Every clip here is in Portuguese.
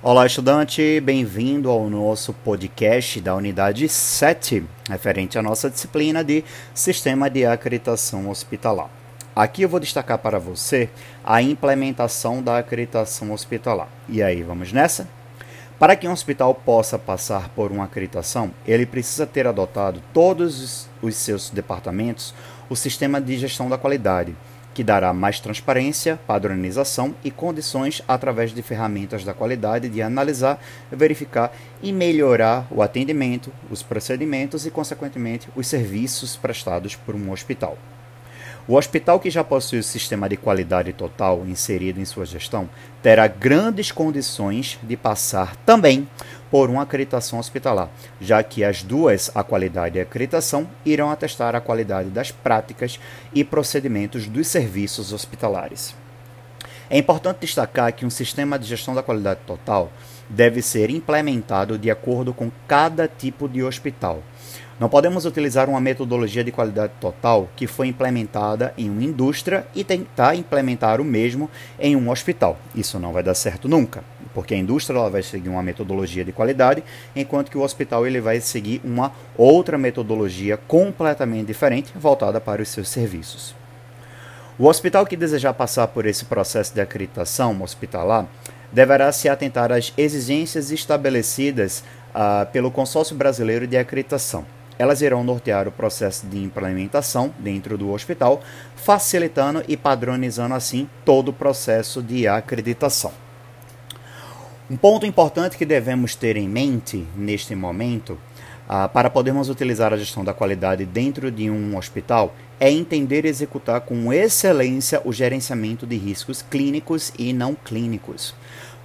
Olá, estudante, bem-vindo ao nosso podcast da unidade 7, referente à nossa disciplina de Sistema de Acreditação Hospitalar. Aqui eu vou destacar para você a implementação da acreditação hospitalar. E aí, vamos nessa? Para que um hospital possa passar por uma acreditação, ele precisa ter adotado todos os seus departamentos o sistema de gestão da qualidade que dará mais transparência, padronização e condições através de ferramentas da qualidade de analisar, verificar e melhorar o atendimento, os procedimentos e, consequentemente, os serviços prestados por um hospital. O hospital que já possui o sistema de qualidade total inserido em sua gestão terá grandes condições de passar também por uma acreditação hospitalar, já que as duas, a qualidade e a acreditação, irão atestar a qualidade das práticas e procedimentos dos serviços hospitalares. É importante destacar que um sistema de gestão da qualidade total deve ser implementado de acordo com cada tipo de hospital não podemos utilizar uma metodologia de qualidade total que foi implementada em uma indústria e tentar implementar o mesmo em um hospital. Isso não vai dar certo nunca, porque a indústria ela vai seguir uma metodologia de qualidade, enquanto que o hospital ele vai seguir uma outra metodologia completamente diferente, voltada para os seus serviços. O hospital que desejar passar por esse processo de acreditação hospitalar deverá se atentar às exigências estabelecidas uh, pelo Consórcio Brasileiro de Acreditação elas irão nortear o processo de implementação dentro do hospital, facilitando e padronizando assim todo o processo de acreditação. Um ponto importante que devemos ter em mente neste momento, ah, para podermos utilizar a gestão da qualidade dentro de um hospital, é entender e executar com excelência o gerenciamento de riscos clínicos e não clínicos.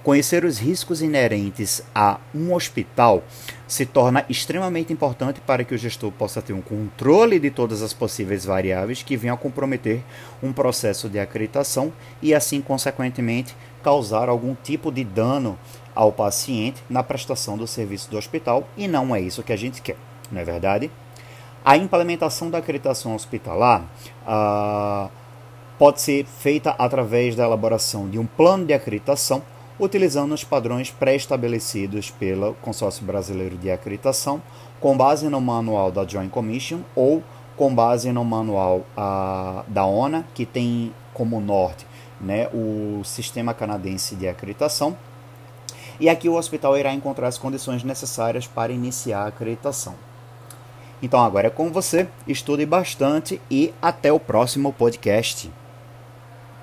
Conhecer os riscos inerentes a um hospital se torna extremamente importante para que o gestor possa ter um controle de todas as possíveis variáveis que venham a comprometer um processo de acreditação e, assim, consequentemente, causar algum tipo de dano ao paciente na prestação do serviço do hospital, e não é isso que a gente quer, não é verdade? A implementação da acreditação hospitalar ah, pode ser feita através da elaboração de um plano de acreditação utilizando os padrões pré-estabelecidos pelo Consórcio Brasileiro de Acreditação, com base no manual da Joint Commission ou com base no manual a, da ONA, que tem como norte né, o Sistema Canadense de Acreditação. E aqui o hospital irá encontrar as condições necessárias para iniciar a acreditação. Então agora é com você, estude bastante e até o próximo podcast.